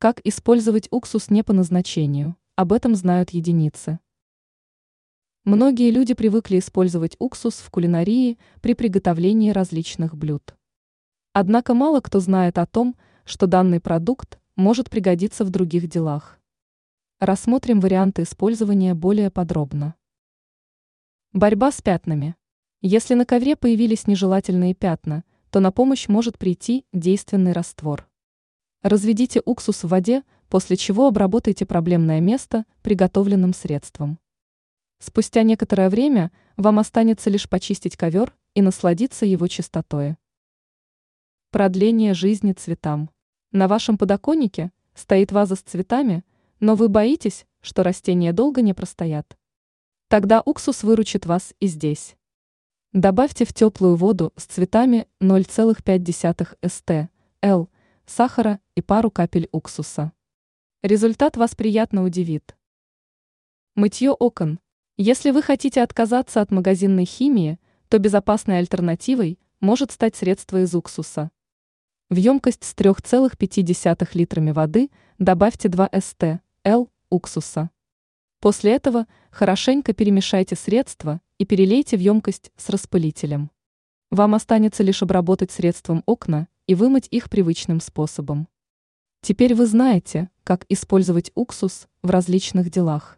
Как использовать уксус не по назначению? Об этом знают единицы. Многие люди привыкли использовать уксус в кулинарии при приготовлении различных блюд. Однако мало кто знает о том, что данный продукт может пригодиться в других делах. Рассмотрим варианты использования более подробно. Борьба с пятнами. Если на ковре появились нежелательные пятна, то на помощь может прийти действенный раствор. Разведите уксус в воде, после чего обработайте проблемное место приготовленным средством. Спустя некоторое время вам останется лишь почистить ковер и насладиться его чистотой. Продление жизни цветам. На вашем подоконнике стоит ваза с цветами, но вы боитесь, что растения долго не простоят. Тогда уксус выручит вас и здесь. Добавьте в теплую воду с цветами 0,5 ст, л, сахара и пару капель уксуса. Результат вас приятно удивит. Мытье окон. Если вы хотите отказаться от магазинной химии, то безопасной альтернативой может стать средство из уксуса. В емкость с 3,5 литрами воды добавьте 2 ст. Л уксуса. После этого хорошенько перемешайте средство и перелейте в емкость с распылителем. Вам останется лишь обработать средством окна и вымыть их привычным способом. Теперь вы знаете, как использовать уксус в различных делах.